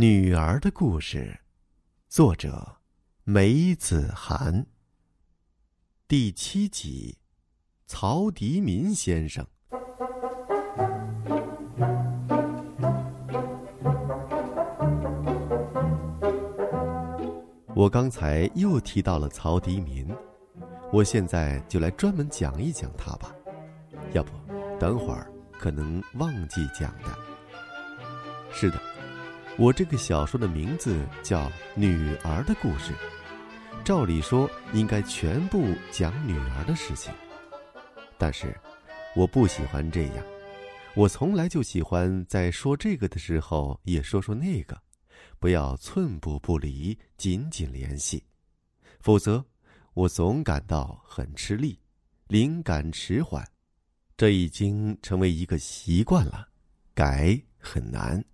女儿的故事，作者梅子涵。第七集，曹迪民先生。我刚才又提到了曹迪民，我现在就来专门讲一讲他吧。要不，等会儿可能忘记讲的。是的。我这个小说的名字叫《女儿的故事》，照理说应该全部讲女儿的事情，但是我不喜欢这样。我从来就喜欢在说这个的时候也说说那个，不要寸步不离，紧紧联系，否则我总感到很吃力，灵感迟缓。这已经成为一个习惯了，改很难。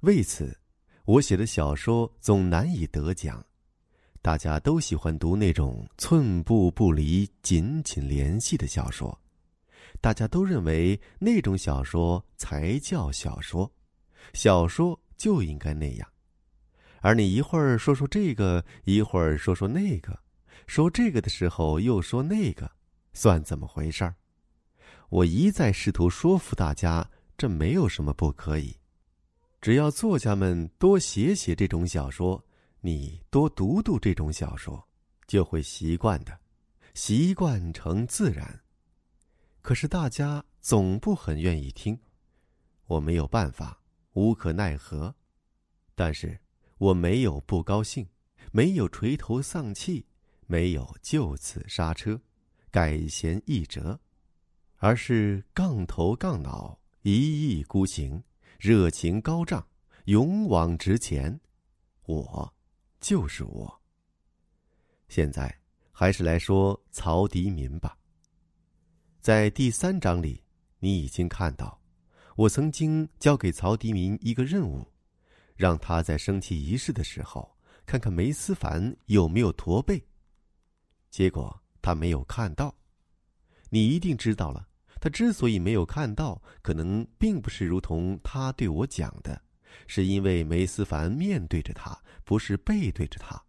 为此，我写的小说总难以得奖。大家都喜欢读那种寸步不离、紧紧联系的小说，大家都认为那种小说才叫小说，小说就应该那样。而你一会儿说说这个，一会儿说说那个，说这个的时候又说那个，算怎么回事儿？我一再试图说服大家，这没有什么不可以。只要作家们多写写这种小说，你多读读这种小说，就会习惯的，习惯成自然。可是大家总不很愿意听，我没有办法，无可奈何。但是我没有不高兴，没有垂头丧气，没有就此刹车，改弦易辙，而是杠头杠脑，一意孤行。热情高涨，勇往直前，我就是我。现在还是来说曹迪民吧。在第三章里，你已经看到，我曾经交给曹迪民一个任务，让他在升旗仪式的时候看看梅思凡有没有驼背。结果他没有看到，你一定知道了。他之所以没有看到，可能并不是如同他对我讲的，是因为梅思凡面对着他，不是背对着他，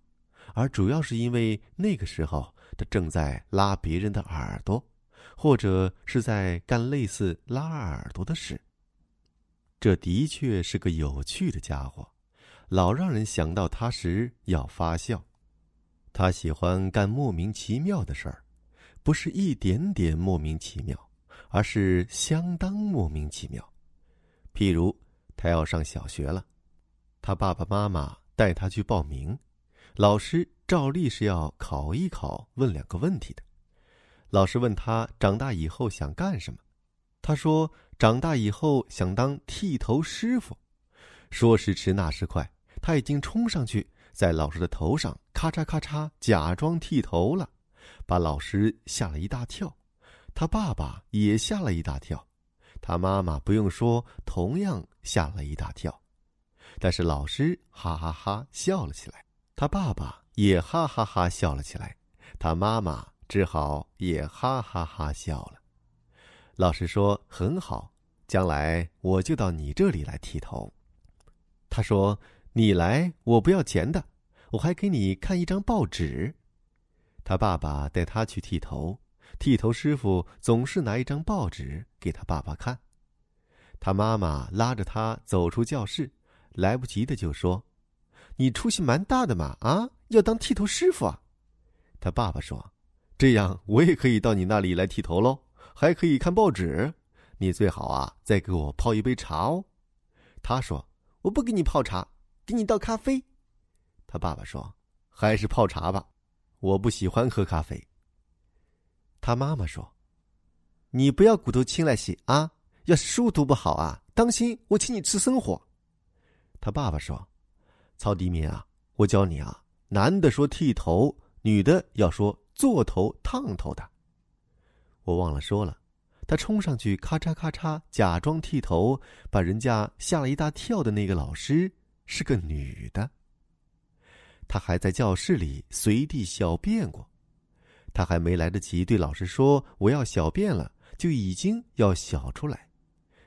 而主要是因为那个时候他正在拉别人的耳朵，或者是在干类似拉耳朵的事。这的确是个有趣的家伙，老让人想到他时要发笑。他喜欢干莫名其妙的事儿，不是一点点莫名其妙。而是相当莫名其妙，譬如他要上小学了，他爸爸妈妈带他去报名，老师照例是要考一考，问两个问题的。老师问他长大以后想干什么，他说长大以后想当剃头师傅。说时迟，那时快，他已经冲上去，在老师的头上咔嚓咔嚓假装剃头了，把老师吓了一大跳。他爸爸也吓了一大跳，他妈妈不用说，同样吓了一大跳。但是老师哈哈哈笑了起来，他爸爸也哈哈哈笑了起来，他妈妈只好也哈哈哈笑了。老师说：“很好，将来我就到你这里来剃头。”他说：“你来，我不要钱的，我还给你看一张报纸。”他爸爸带他去剃头。剃头师傅总是拿一张报纸给他爸爸看，他妈妈拉着他走出教室，来不及的就说：“你出息蛮大的嘛，啊，要当剃头师傅啊！”他爸爸说：“这样我也可以到你那里来剃头喽，还可以看报纸。你最好啊，再给我泡一杯茶哦。”他说：“我不给你泡茶，给你倒咖啡。”他爸爸说：“还是泡茶吧，我不喜欢喝咖啡。”他妈妈说：“你不要骨头轻来洗啊！要是书读不好啊，当心我请你吃生活。”他爸爸说：“曹迪民啊，我教你啊，男的说剃头，女的要说做头烫头的。”我忘了说了，他冲上去咔嚓咔嚓假装剃头，把人家吓了一大跳的那个老师是个女的。他还在教室里随地小便过。他还没来得及对老师说“我要小便了”，就已经要小出来。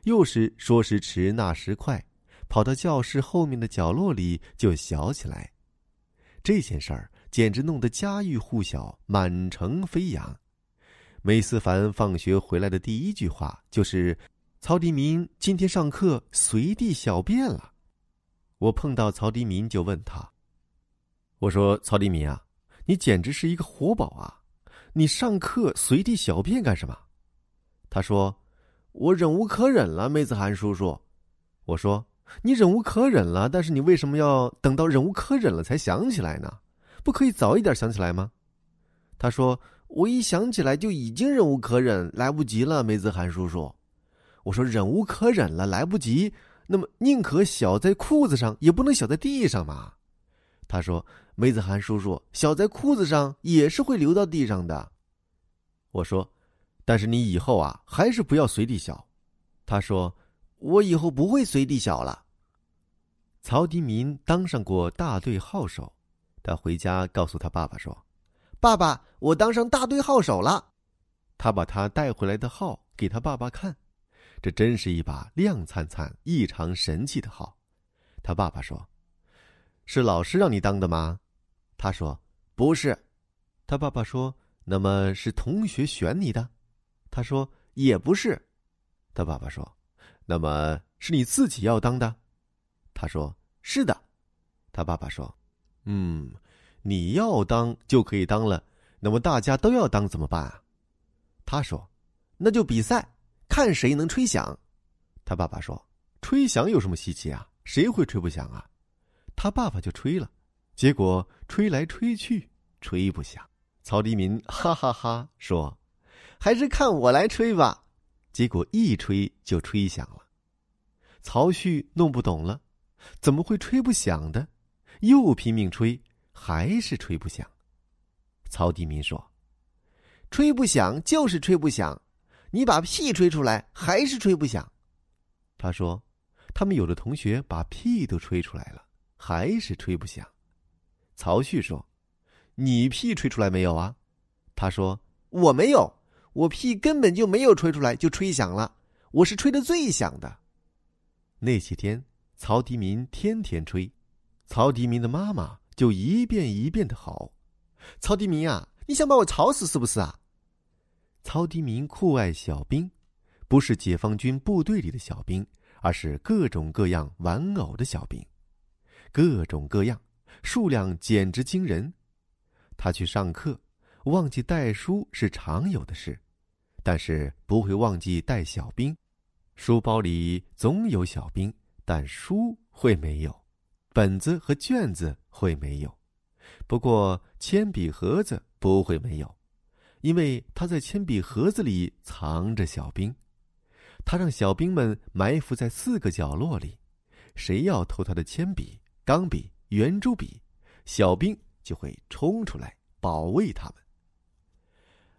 又是说时迟，那时快，跑到教室后面的角落里就小起来。这件事儿简直弄得家喻户晓，满城飞扬。梅思凡放学回来的第一句话就是：“曹迪民今天上课随地小便了。”我碰到曹迪民就问他：“我说曹迪民啊，你简直是一个活宝啊！你上课随地小便干什么？”他说：“我忍无可忍了，梅子涵叔叔。”我说：“你忍无可忍了，但是你为什么要等到忍无可忍了才想起来呢？不可以早一点想起来吗？”他说：“我一想起来就已经忍无可忍，来不及了，梅子涵叔叔。”我说：“忍无可忍了，来不及，那么宁可小在裤子上，也不能小在地上嘛。”他说：“梅子涵叔叔，小在裤子上也是会流到地上的。”我说。但是你以后啊，还是不要随地小。他说：“我以后不会随地小了。”曹迪民当上过大队号手，他回家告诉他爸爸说：“爸爸，我当上大队号手了。”他把他带回来的号给他爸爸看，这真是一把亮灿灿、异常神气的号。他爸爸说：“是老师让你当的吗？”他说：“不是。”他爸爸说：“那么是同学选你的？”他说：“也不是。”他爸爸说：“那么是你自己要当的？”他说：“是的。”他爸爸说：“嗯，你要当就可以当了。那么大家都要当怎么办啊？”他说：“那就比赛，看谁能吹响。”他爸爸说：“吹响有什么稀奇啊？谁会吹不响啊？”他爸爸就吹了，结果吹来吹去，吹不响。曹迪民哈哈哈说。还是看我来吹吧，结果一吹就吹响了。曹旭弄不懂了，怎么会吹不响的？又拼命吹，还是吹不响。曹迪民说：“吹不响就是吹不响，你把屁吹出来还是吹不响。”他说：“他们有的同学把屁都吹出来了，还是吹不响。”曹旭说：“你屁吹出来没有啊？”他说：“我没有。”我屁根本就没有吹出来，就吹响了。我是吹的最响的。那些天，曹迪民天天吹，曹迪民的妈妈就一遍一遍的吼：“曹迪民啊，你想把我吵死是不是啊？”曹迪民酷爱小兵，不是解放军部队里的小兵，而是各种各样玩偶的小兵，各种各样，数量简直惊人。他去上课，忘记带书是常有的事。但是不会忘记带小兵，书包里总有小兵，但书会没有，本子和卷子会没有，不过铅笔盒子不会没有，因为他在铅笔盒子里藏着小兵，他让小兵们埋伏在四个角落里，谁要偷他的铅笔、钢笔、圆珠笔，小兵就会冲出来保卫他们。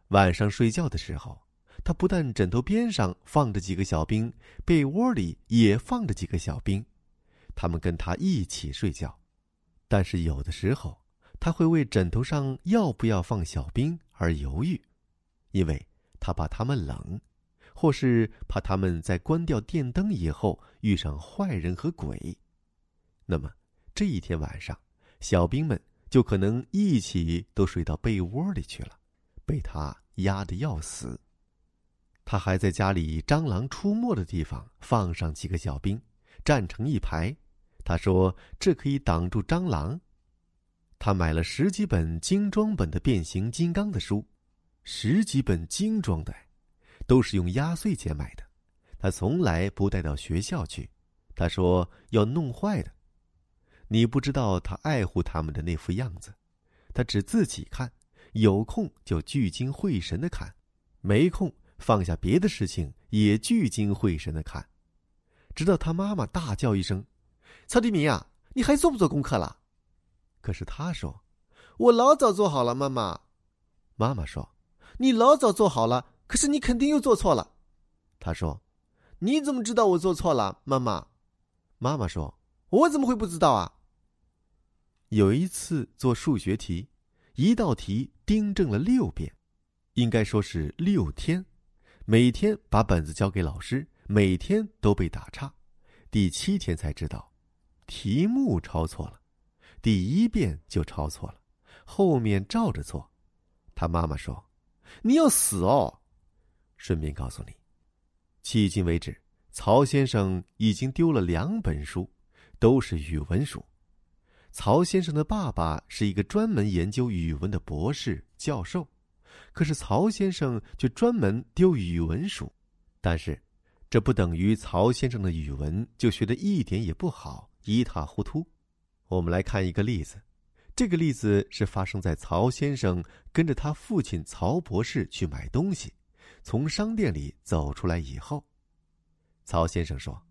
晚上睡觉的时候。他不但枕头边上放着几个小兵，被窝里也放着几个小兵，他们跟他一起睡觉。但是有的时候，他会为枕头上要不要放小兵而犹豫，因为他怕他们冷，或是怕他们在关掉电灯以后遇上坏人和鬼。那么这一天晚上，小兵们就可能一起都睡到被窝里去了，被他压得要死。他还在家里蟑螂出没的地方放上几个小兵，站成一排。他说：“这可以挡住蟑螂。”他买了十几本精装本的变形金刚的书，十几本精装的，都是用压岁钱买的。他从来不带到学校去，他说要弄坏的。你不知道他爱护他们的那副样子，他只自己看，有空就聚精会神的看，没空。放下别的事情，也聚精会神的看，直到他妈妈大叫一声：“曹迪明啊，你还做不做功课了？”可是他说：“我老早做好了。”妈妈，妈妈说：“你老早做好了，可是你肯定又做错了。”他说：“你怎么知道我做错了？”妈妈，妈妈说：“我怎么会不知道啊？”有一次做数学题，一道题订正了六遍，应该说是六天。每天把本子交给老师，每天都被打岔，第七天才知道，题目抄错了，第一遍就抄错了，后面照着做。他妈妈说：“你要死哦！”顺便告诉你，迄今为止，曹先生已经丢了两本书，都是语文书。曹先生的爸爸是一个专门研究语文的博士教授，可是曹先生却专门丢语文书。但是，这不等于曹先生的语文就学得一点也不好，一塌糊涂。我们来看一个例子，这个例子是发生在曹先生跟着他父亲曹博士去买东西，从商店里走出来以后，曹先生说：“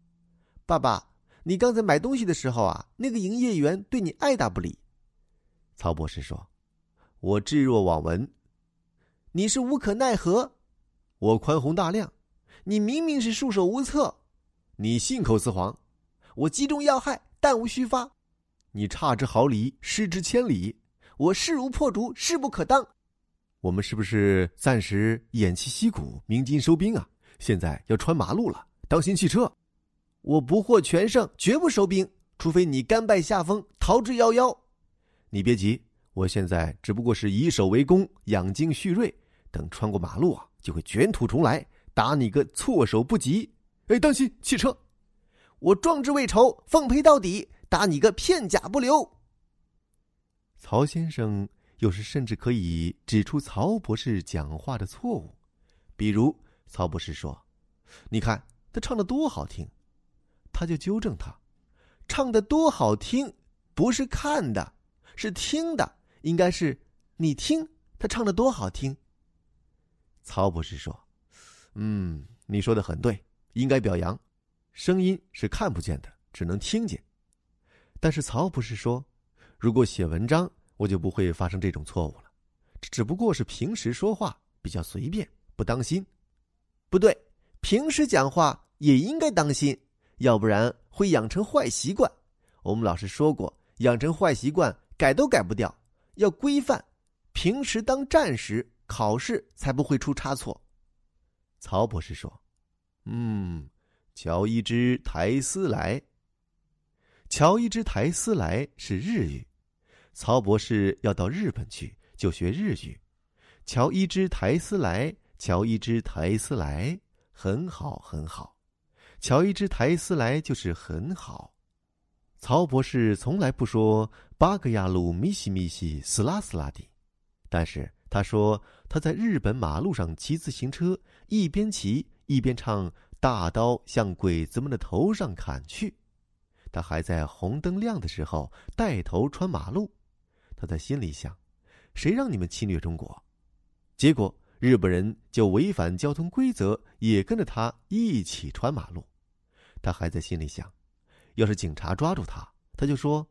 爸爸。”你刚才买东西的时候啊，那个营业员对你爱答不理。曹博士说：“我置若罔闻。”你是无可奈何，我宽宏大量。你明明是束手无策，你信口雌黄。我击中要害，弹无虚发。你差之毫厘，失之千里。我势如破竹，势不可当。我们是不是暂时偃旗息鼓，鸣金收兵啊？现在要穿马路了，当心汽车。我不获全胜，绝不收兵，除非你甘拜下风，逃之夭夭。你别急，我现在只不过是以守为攻，养精蓄锐，等穿过马路啊，就会卷土重来，打你个措手不及。哎，当心汽车！我壮志未酬，奉陪到底，打你个片甲不留。曹先生有时甚至可以指出曹博士讲话的错误，比如曹博士说：“你看他唱的多好听。”他就纠正他，唱的多好听，不是看的，是听的，应该是你听他唱的多好听。曹博士说：“嗯，你说的很对，应该表扬。声音是看不见的，只能听见。但是曹博士说，如果写文章，我就不会发生这种错误了。只不过是平时说话比较随便，不当心。不对，平时讲话也应该当心。”要不然会养成坏习惯。我们老师说过，养成坏习惯改都改不掉，要规范。平时当战时，考试才不会出差错。曹博士说：“嗯，瞧一只苔丝来。瞧一只苔丝来是日语。曹博士要到日本去，就学日语。瞧一只苔丝来，瞧一只苔丝来，很好，很好。”瞧一只苔丝来就是很好。曹博士从来不说八个亚路咪西咪西斯拉斯拉的，但是他说他在日本马路上骑自行车，一边骑一边唱“大刀向鬼子们的头上砍去”。他还在红灯亮的时候带头穿马路。他在心里想：谁让你们侵略中国？结果日本人就违反交通规则，也跟着他一起穿马路。他还在心里想：要是警察抓住他，他就说：“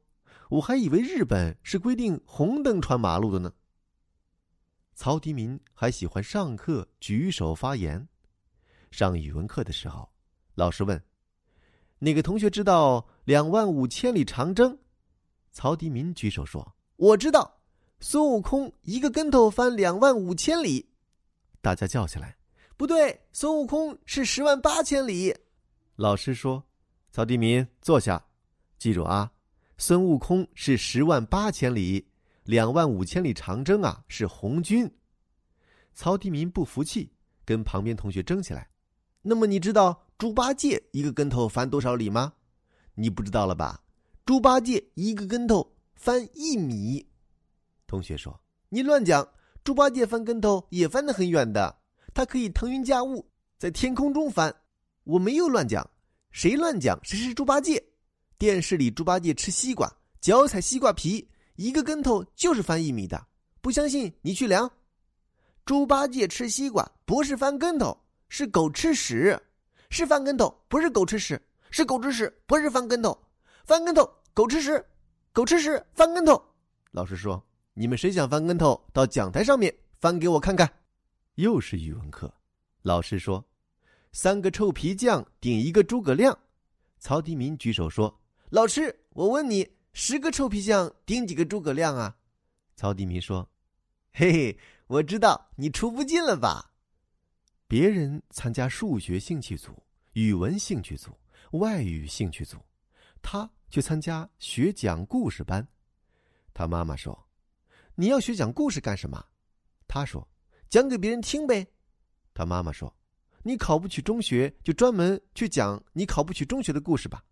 我还以为日本是规定红灯穿马路的呢。”曹迪民还喜欢上课举手发言。上语文课的时候，老师问：“哪个同学知道两万五千里长征？”曹迪民举手说：“我知道，孙悟空一个跟头翻两万五千里。”大家叫起来：“不对，孙悟空是十万八千里。”老师说：“曹迪民，坐下，记住啊，孙悟空是十万八千里，两万五千里长征啊是红军。”曹迪民不服气，跟旁边同学争起来。那么你知道猪八戒一个跟头翻多少里吗？你不知道了吧？猪八戒一个跟头翻一米。同学说：“你乱讲，猪八戒翻跟头也翻得很远的，他可以腾云驾雾，在天空中翻。”我没有乱讲，谁乱讲谁是猪八戒。电视里猪八戒吃西瓜，脚踩西瓜皮，一个跟头就是翻一米的。不相信你去量。猪八戒吃西瓜不是翻跟头，是狗吃屎，是翻跟头，不是狗吃屎，是狗吃屎，不是翻跟头，翻跟头狗吃屎，狗吃屎翻跟头。老师说：“你们谁想翻跟头，到讲台上面翻给我看看。”又是语文课，老师说。三个臭皮匠顶一个诸葛亮，曹迪民举手说：“老师，我问你，十个臭皮匠顶几个诸葛亮啊？”曹迪民说：“嘿嘿，我知道你出不进了吧？”别人参加数学兴趣组、语文兴趣组，外语兴趣组，他去参加学讲故事班。他妈妈说：“你要学讲故事干什么？”他说：“讲给别人听呗。”他妈妈说：“你考不取中学，就专门去讲你考不取中学的故事吧。”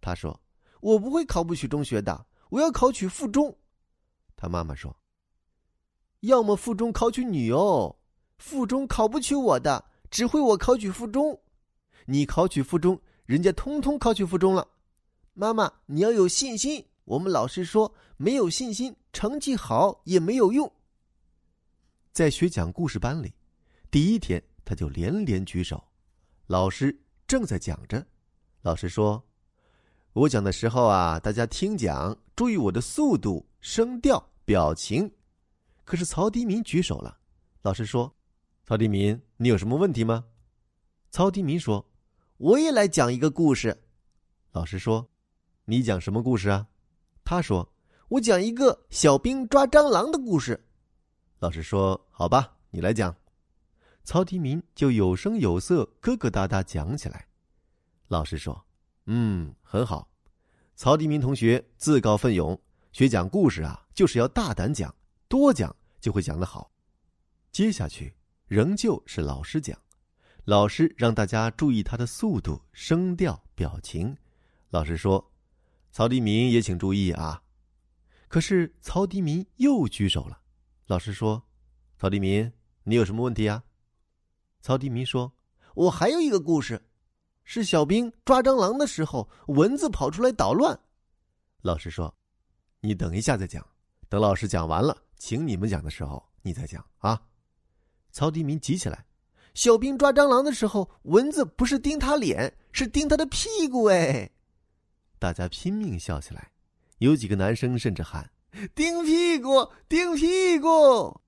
他说：“我不会考不取中学的，我要考取附中。”他妈妈说：“要么附中考取你哦，附中考不取我的，只会我考取附中。你考取附中，人家通通考取附中了。妈妈，你要有信心。我们老师说，没有信心，成绩好也没有用。”在学讲故事班里，第一天他就连连举手。老师正在讲着，老师说：“我讲的时候啊，大家听讲，注意我的速度、声调、表情。”可是曹迪民举手了。老师说：“曹迪民，你有什么问题吗？”曹迪民说：“我也来讲一个故事。”老师说：“你讲什么故事啊？”他说：“我讲一个小兵抓蟑螂的故事。”老师说：“好吧，你来讲。”曹迪民就有声有色、疙疙瘩瘩讲起来。老师说：“嗯，很好。曹迪民同学自告奋勇学讲故事啊，就是要大胆讲，多讲就会讲得好。接下去仍旧是老师讲，老师让大家注意他的速度、声调、表情。老师说：‘曹迪民也请注意啊。’可是曹迪民又举手了。”老师说：“曹迪民，你有什么问题啊？”曹迪民说：“我还有一个故事，是小兵抓蟑螂的时候，蚊子跑出来捣乱。”老师说：“你等一下再讲，等老师讲完了，请你们讲的时候，你再讲啊。”曹迪民急起来：“小兵抓蟑螂的时候，蚊子不是叮他脸，是叮他的屁股。”哎，大家拼命笑起来，有几个男生甚至喊。叮屁股，叮屁股。